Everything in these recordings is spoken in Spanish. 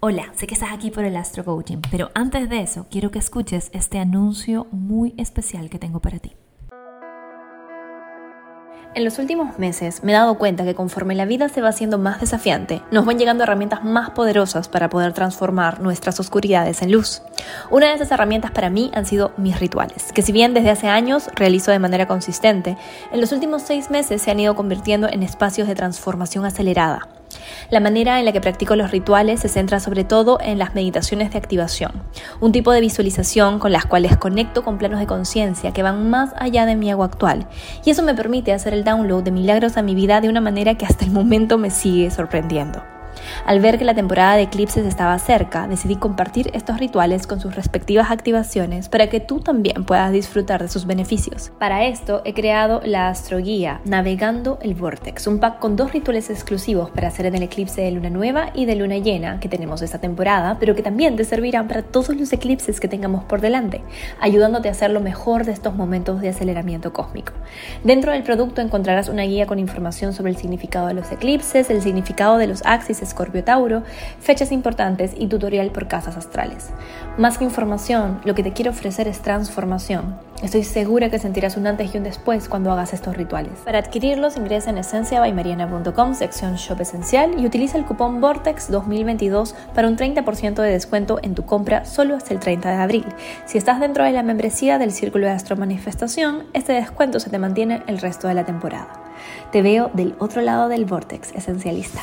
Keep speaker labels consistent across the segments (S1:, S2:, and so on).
S1: Hola, sé que estás aquí por el Astro Coaching, pero antes de eso quiero que escuches este anuncio muy especial que tengo para ti. En los últimos meses me he dado cuenta que conforme la vida se va haciendo más desafiante, nos van llegando herramientas más poderosas para poder transformar nuestras oscuridades en luz. Una de esas herramientas para mí han sido mis rituales, que si bien desde hace años realizo de manera consistente, en los últimos seis meses se han ido convirtiendo en espacios de transformación acelerada la manera en la que practico los rituales se centra sobre todo en las meditaciones de activación, un tipo de visualización con las cuales conecto con planos de conciencia que van más allá de mi ego actual, y eso me permite hacer el download de milagros a mi vida de una manera que hasta el momento me sigue sorprendiendo. Al ver que la temporada de eclipses estaba cerca, decidí compartir estos rituales con sus respectivas activaciones para que tú también puedas disfrutar de sus beneficios. Para esto he creado la astroguía Navegando el Vortex, un pack con dos rituales exclusivos para hacer en el eclipse de luna nueva y de luna llena que tenemos esta temporada, pero que también te servirán para todos los eclipses que tengamos por delante, ayudándote a hacer lo mejor de estos momentos de aceleramiento cósmico. Dentro del producto encontrarás una guía con información sobre el significado de los eclipses, el significado de los axis Escorpio Tauro, fechas importantes y tutorial por casas astrales. Más que información, lo que te quiero ofrecer es transformación. Estoy segura que sentirás un antes y un después cuando hagas estos rituales. Para adquirirlos ingresa en esenciabaymariana.com, sección Shop Esencial y utiliza el cupón Vortex 2022 para un 30% de descuento en tu compra solo hasta el 30 de abril. Si estás dentro de la membresía del Círculo de Astro Manifestación, este descuento se te mantiene el resto de la temporada. Te veo del otro lado del Vortex Esencialista.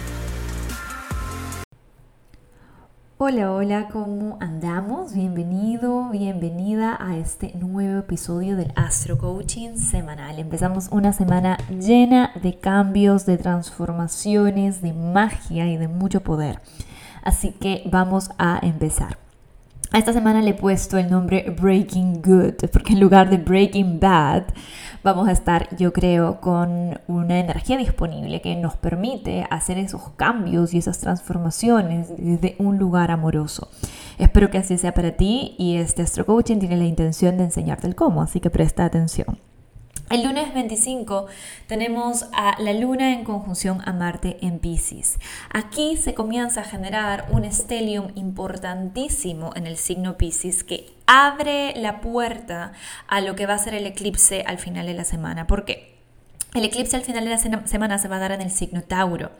S1: Hola, hola, ¿cómo andamos? Bienvenido, bienvenida a este nuevo episodio del Astro Coaching semanal. Empezamos una semana llena de cambios, de transformaciones, de magia y de mucho poder. Así que vamos a empezar. Esta semana le he puesto el nombre Breaking Good, porque en lugar de Breaking Bad, vamos a estar, yo creo, con una energía disponible que nos permite hacer esos cambios y esas transformaciones desde un lugar amoroso. Espero que así sea para ti y este Astro Coaching tiene la intención de enseñarte el cómo, así que presta atención. El lunes 25 tenemos a la luna en conjunción a Marte en Pisces. Aquí se comienza a generar un stellium importantísimo en el signo Pisces que abre la puerta a lo que va a ser el eclipse al final de la semana. ¿Por qué? El eclipse al final de la semana se va a dar en el signo Tauro.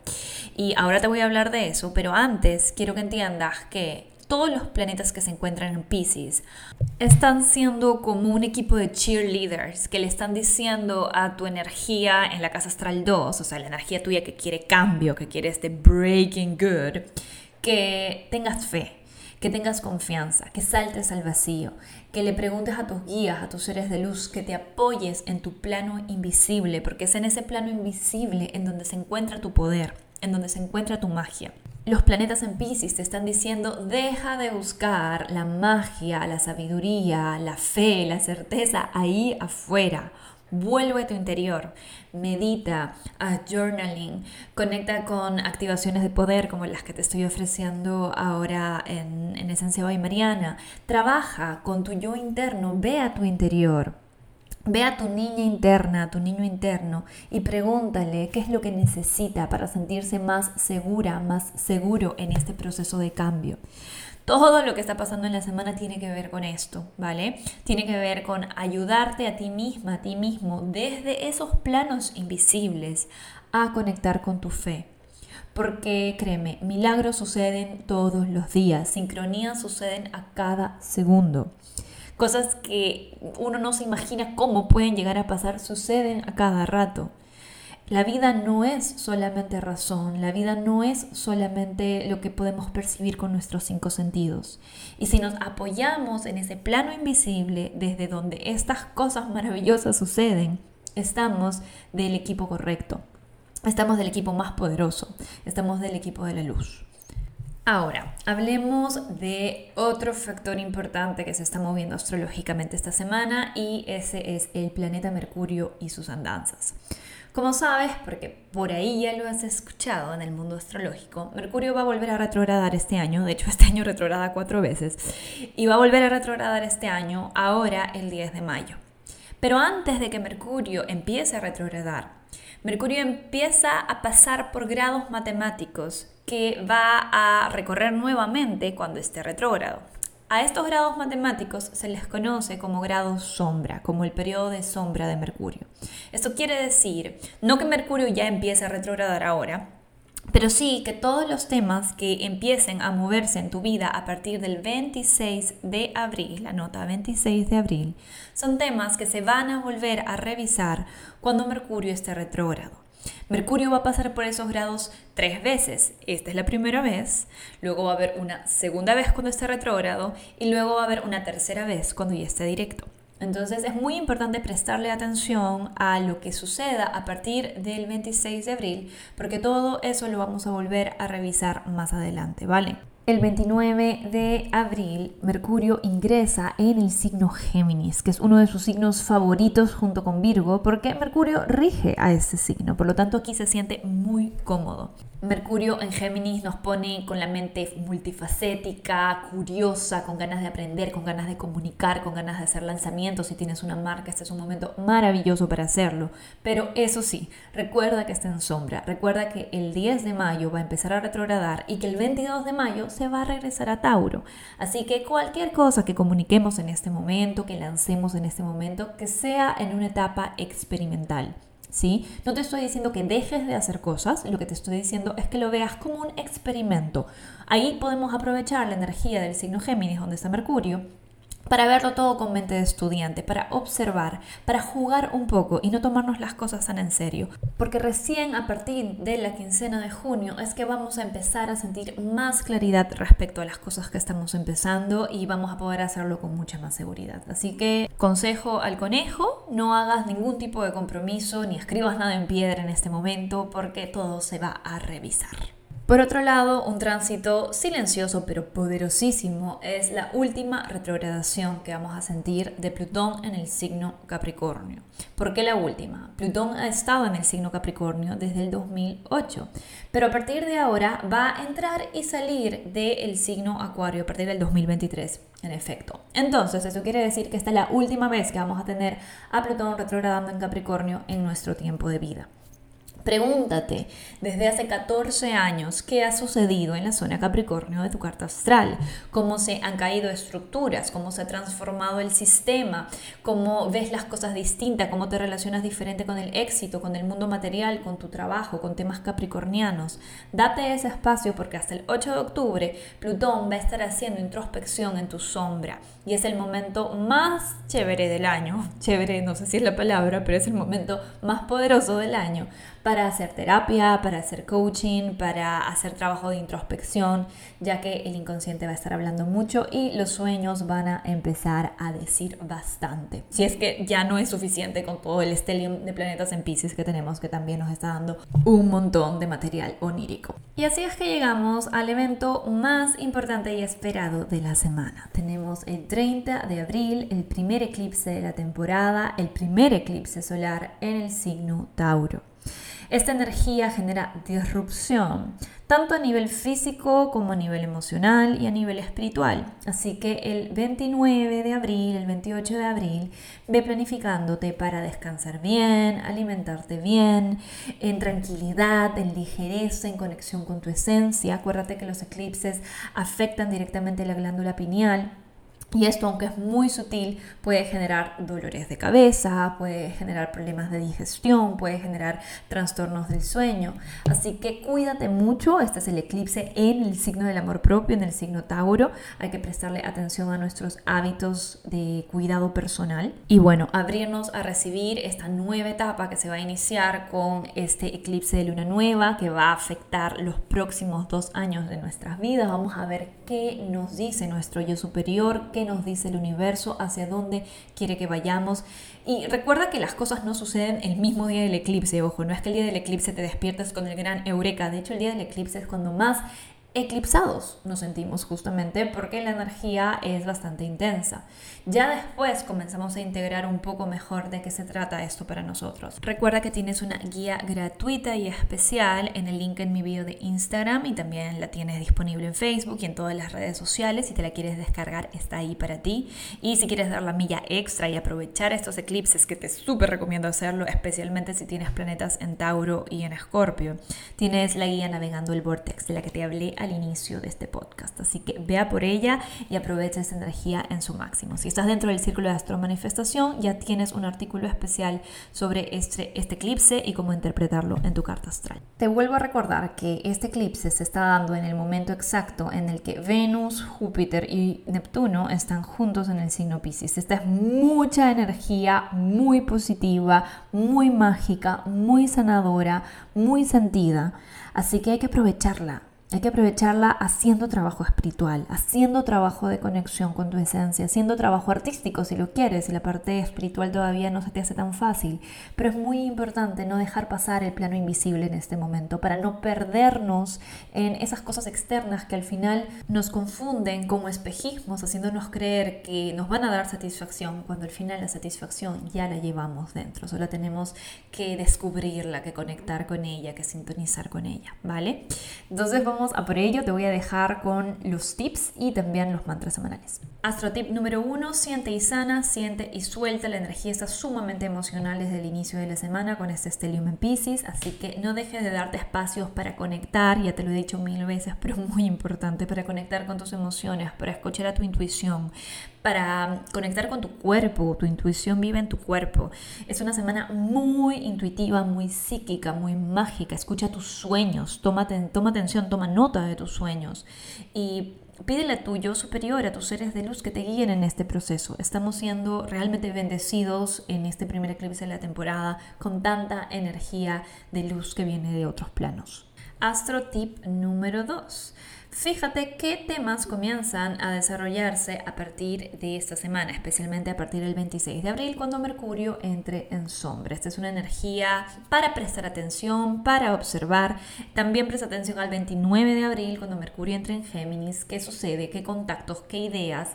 S1: Y ahora te voy a hablar de eso, pero antes quiero que entiendas que todos los planetas que se encuentran en Pisces están siendo como un equipo de cheerleaders que le están diciendo a tu energía en la casa astral 2, o sea, la energía tuya que quiere cambio, que quiere este breaking good, que tengas fe, que tengas confianza, que saltes al vacío, que le preguntes a tus guías, a tus seres de luz, que te apoyes en tu plano invisible, porque es en ese plano invisible en donde se encuentra tu poder, en donde se encuentra tu magia los planetas en Pisces te están diciendo, deja de buscar la magia, la sabiduría, la fe, la certeza ahí afuera. Vuelve a tu interior, medita, haz journaling, conecta con activaciones de poder como las que te estoy ofreciendo ahora en, en Esencia Bay Mariana. Trabaja con tu yo interno, ve a tu interior. Ve a tu niña interna, a tu niño interno y pregúntale qué es lo que necesita para sentirse más segura, más seguro en este proceso de cambio. Todo lo que está pasando en la semana tiene que ver con esto, ¿vale? Tiene que ver con ayudarte a ti misma, a ti mismo, desde esos planos invisibles a conectar con tu fe. Porque créeme, milagros suceden todos los días, sincronías suceden a cada segundo. Cosas que uno no se imagina cómo pueden llegar a pasar suceden a cada rato. La vida no es solamente razón, la vida no es solamente lo que podemos percibir con nuestros cinco sentidos. Y si nos apoyamos en ese plano invisible desde donde estas cosas maravillosas suceden, estamos del equipo correcto, estamos del equipo más poderoso, estamos del equipo de la luz. Ahora, hablemos de otro factor importante que se está moviendo astrológicamente esta semana y ese es el planeta Mercurio y sus andanzas. Como sabes, porque por ahí ya lo has escuchado en el mundo astrológico, Mercurio va a volver a retrogradar este año, de hecho este año retrograda cuatro veces, y va a volver a retrogradar este año ahora el 10 de mayo. Pero antes de que Mercurio empiece a retrogradar, Mercurio empieza a pasar por grados matemáticos que va a recorrer nuevamente cuando esté retrógrado. A estos grados matemáticos se les conoce como grados sombra, como el periodo de sombra de Mercurio. Esto quiere decir, no que Mercurio ya empiece a retrogradar ahora, pero sí que todos los temas que empiecen a moverse en tu vida a partir del 26 de abril, la nota 26 de abril, son temas que se van a volver a revisar cuando Mercurio esté retrógrado. Mercurio va a pasar por esos grados tres veces. Esta es la primera vez, luego va a haber una segunda vez cuando esté retrógrado y luego va a haber una tercera vez cuando ya esté directo. Entonces es muy importante prestarle atención a lo que suceda a partir del 26 de abril, porque todo eso lo vamos a volver a revisar más adelante, ¿vale? El 29 de abril, Mercurio ingresa en el signo Géminis, que es uno de sus signos favoritos junto con Virgo, porque Mercurio rige a ese signo, por lo tanto aquí se siente muy cómodo. Mercurio en Géminis nos pone con la mente multifacética, curiosa, con ganas de aprender, con ganas de comunicar, con ganas de hacer lanzamientos. Si tienes una marca, este es un momento maravilloso para hacerlo. Pero eso sí, recuerda que está en sombra. Recuerda que el 10 de mayo va a empezar a retrogradar y que el 22 de mayo se va a regresar a Tauro. Así que cualquier cosa que comuniquemos en este momento, que lancemos en este momento, que sea en una etapa experimental. ¿sí? No te estoy diciendo que dejes de hacer cosas, lo que te estoy diciendo es que lo veas como un experimento. Ahí podemos aprovechar la energía del signo Géminis, donde está Mercurio, para verlo todo con mente de estudiante, para observar, para jugar un poco y no tomarnos las cosas tan en serio. Porque recién a partir de la quincena de junio es que vamos a empezar a sentir más claridad respecto a las cosas que estamos empezando y vamos a poder hacerlo con mucha más seguridad. Así que consejo al conejo, no hagas ningún tipo de compromiso ni escribas nada en piedra en este momento porque todo se va a revisar. Por otro lado, un tránsito silencioso pero poderosísimo es la última retrogradación que vamos a sentir de Plutón en el signo Capricornio. ¿Por qué la última? Plutón ha estado en el signo Capricornio desde el 2008, pero a partir de ahora va a entrar y salir del signo Acuario a partir del 2023, en efecto. Entonces, eso quiere decir que esta es la última vez que vamos a tener a Plutón retrogradando en Capricornio en nuestro tiempo de vida. Pregúntate desde hace 14 años qué ha sucedido en la zona Capricornio de tu carta astral, cómo se han caído estructuras, cómo se ha transformado el sistema, cómo ves las cosas distintas, cómo te relacionas diferente con el éxito, con el mundo material, con tu trabajo, con temas capricornianos. Date ese espacio porque hasta el 8 de octubre Plutón va a estar haciendo introspección en tu sombra y es el momento más chévere del año. Chévere, no sé si es la palabra, pero es el momento más poderoso del año para hacer terapia, para hacer coaching, para hacer trabajo de introspección, ya que el inconsciente va a estar hablando mucho y los sueños van a empezar a decir bastante. Si es que ya no es suficiente con todo el stellium de planetas en Pisces que tenemos, que también nos está dando un montón de material onírico. Y así es que llegamos al evento más importante y esperado de la semana. Tenemos el 30 de abril, el primer eclipse de la temporada, el primer eclipse solar en el signo Tauro. Esta energía genera disrupción, tanto a nivel físico como a nivel emocional y a nivel espiritual. Así que el 29 de abril, el 28 de abril, ve planificándote para descansar bien, alimentarte bien, en tranquilidad, en ligereza, en conexión con tu esencia. Acuérdate que los eclipses afectan directamente la glándula pineal Y esto, aunque es muy sutil, puede generar dolores de cabeza, puede generar problemas de digestión, puede generar trastornos del sueño. Así que cuídate mucho. Este es el eclipse en el signo del amor propio, en el signo Tauro. Hay que prestarle atención a nuestros hábitos de cuidado personal. Y bueno, abrirnos a recibir esta nueva etapa que se va a iniciar con este eclipse de luna nueva que va a afectar los próximos dos años de nuestras vidas. Vamos a ver qué nos dice nuestro yo superior, qué nos dice el universo, hacia dónde quiere que vayamos. Y recuerda que las cosas no suceden el mismo día del eclipse, ojo, no es que el día del eclipse te despiertes con el gran eureka, de hecho el día del eclipse es cuando más eclipsados nos sentimos justamente porque la energía es bastante intensa. Ya después comenzamos a integrar un poco mejor de qué se trata esto para nosotros. Recuerda que tienes una guía gratuita y especial en el link en mi video de Instagram y también la tienes disponible en Facebook y en todas las redes sociales. Si te la quieres descargar está ahí para ti. Y si quieres dar la milla extra y aprovechar estos eclipses que te súper recomiendo hacerlo, especialmente si tienes planetas en Tauro y en Escorpio, tienes la guía navegando el vortex de la que te hablé al inicio de este podcast. Así que vea por ella y aprovecha esa energía en su máximo. Si estás dentro del círculo de astro manifestación, ya tienes un artículo especial sobre este, este eclipse y cómo interpretarlo en tu carta astral. Te vuelvo a recordar que este eclipse se está dando en el momento exacto en el que Venus, Júpiter y Neptuno están juntos en el signo Pisces. Esta es mucha energía muy positiva, muy mágica, muy sanadora, muy sentida. Así que hay que aprovecharla. Hay que aprovecharla haciendo trabajo espiritual, haciendo trabajo de conexión con tu esencia, haciendo trabajo artístico si lo quieres, y la parte espiritual todavía no se te hace tan fácil. Pero es muy importante no dejar pasar el plano invisible en este momento para no perdernos en esas cosas externas que al final nos confunden como espejismos, haciéndonos creer que nos van a dar satisfacción cuando al final la satisfacción ya la llevamos dentro. Solo tenemos que descubrirla, que conectar con ella, que sintonizar con ella, ¿vale? Entonces vamos a por ello, te voy a dejar con los tips y también los mantras semanales. Astro tip número uno, siente y sana, siente y suelta. La energía sumamente emocional desde el inicio de la semana con este Stellium en Pisces, así que no dejes de darte espacios para conectar, ya te lo he dicho mil veces, pero muy importante, para conectar con tus emociones, para escuchar a tu intuición, para conectar con tu cuerpo, tu intuición vive en tu cuerpo. Es una semana muy intuitiva, muy psíquica, muy mágica. Escucha tus sueños, toma, toma atención, toma nota de tus sueños y pídele a tu yo superior, a tus seres de luz que te guíen en este proceso. Estamos siendo realmente bendecidos en este primer eclipse de la temporada con tanta energía de luz que viene de otros planos. Astro tip número 2. Fíjate qué temas comienzan a desarrollarse a partir de esta semana, especialmente a partir del 26 de abril, cuando Mercurio entre en sombra. Esta es una energía para prestar atención, para observar. También presta atención al 29 de abril, cuando Mercurio entra en Géminis, qué sucede, qué contactos, qué ideas,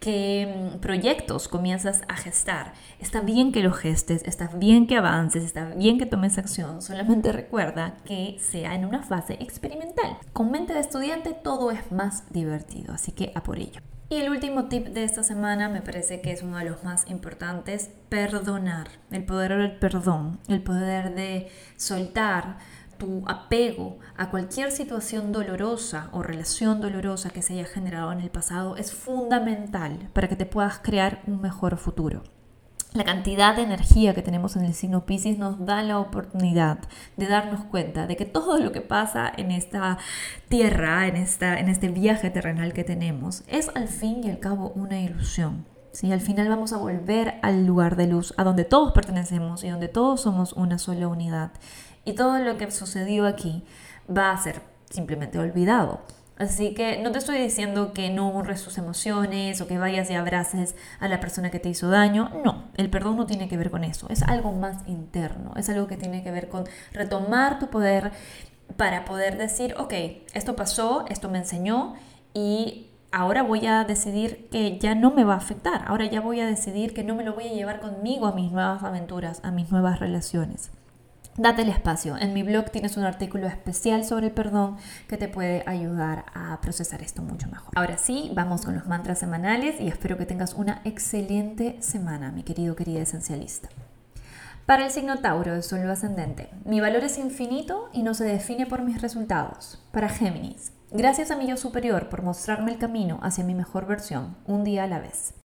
S1: qué mm, proyectos comienzas a gestar. Está bien que lo gestes, está bien que avances, está bien que tomes acción, solamente recuerda que sea en una fase experimental. Con mente de estudiante todo es más divertido, así que a por ello. Y el último tip de esta semana me parece que es uno de los más importantes, perdonar, el poder del perdón, el poder de soltar tu apego a cualquier situación dolorosa o relación dolorosa que se haya generado en el pasado es fundamental para que te puedas crear un mejor futuro. La cantidad de energía que tenemos en el signo Pisces nos da la oportunidad de darnos cuenta de que todo lo que pasa en esta tierra, en, esta, en este viaje terrenal que tenemos, es al fin y al cabo una ilusión. ¿sí? Al final vamos a volver al lugar de luz, a donde todos pertenecemos y donde todos somos una sola unidad. Y todo lo que sucedió aquí va a ser simplemente olvidado. Así que no te estoy diciendo que no honres tus emociones o que vayas y abraces a la persona que te hizo daño. No, el perdón no tiene que ver con eso. Es algo más interno. Es algo que tiene que ver con retomar tu poder para poder decir, ok, esto pasó, esto me enseñó y ahora voy a decidir que ya no me va a afectar. Ahora ya voy a decidir que no me lo voy a llevar conmigo a mis nuevas aventuras, a mis nuevas relaciones. Date el espacio. En mi blog tienes un artículo especial sobre el perdón que te puede ayudar a procesar esto mucho mejor. Ahora sí, vamos con los mantras semanales y espero que tengas una excelente semana, mi querido, querida esencialista. Para el signo Tauro de lo ascendente, mi valor es infinito y no se define por mis resultados. Para Géminis, Gracias a mi yo superior por mostrarme el camino hacia mi mejor versión, un día a la vez.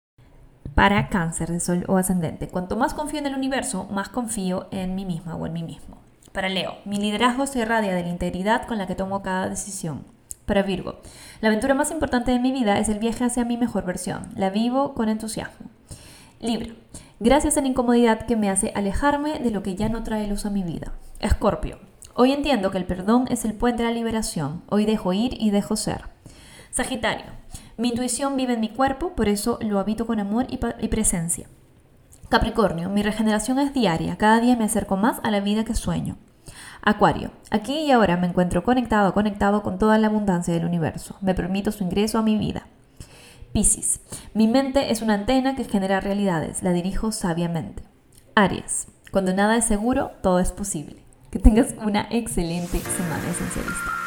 S1: Para cáncer de sol o ascendente, cuanto más confío en el universo, más confío en mí misma o en mí mismo. Para Leo, mi liderazgo se irradia de la integridad con la que tomo cada decisión. Para Virgo, la aventura más importante de mi vida es el viaje hacia mi mejor versión. La vivo con entusiasmo. Libra, gracias a la incomodidad que me hace alejarme de lo que ya no trae luz a mi vida. Escorpio, hoy entiendo que el perdón es el puente a la liberación. Hoy dejo ir y dejo ser. Sagitario, mi intuición vive en mi cuerpo, por eso lo habito con amor y, presencia. Capricornio, mi regeneración es diaria, cada día me acerco más a la vida que sueño. Acuario, aquí y ahora me encuentro conectado, conectado con toda la abundancia del universo. Me permito su ingreso a mi vida. Piscis, mi mente es una antena que genera realidades, la dirijo sabiamente. Aries, cuando nada es seguro, todo es posible. Que tengas una excelente semana esencialista.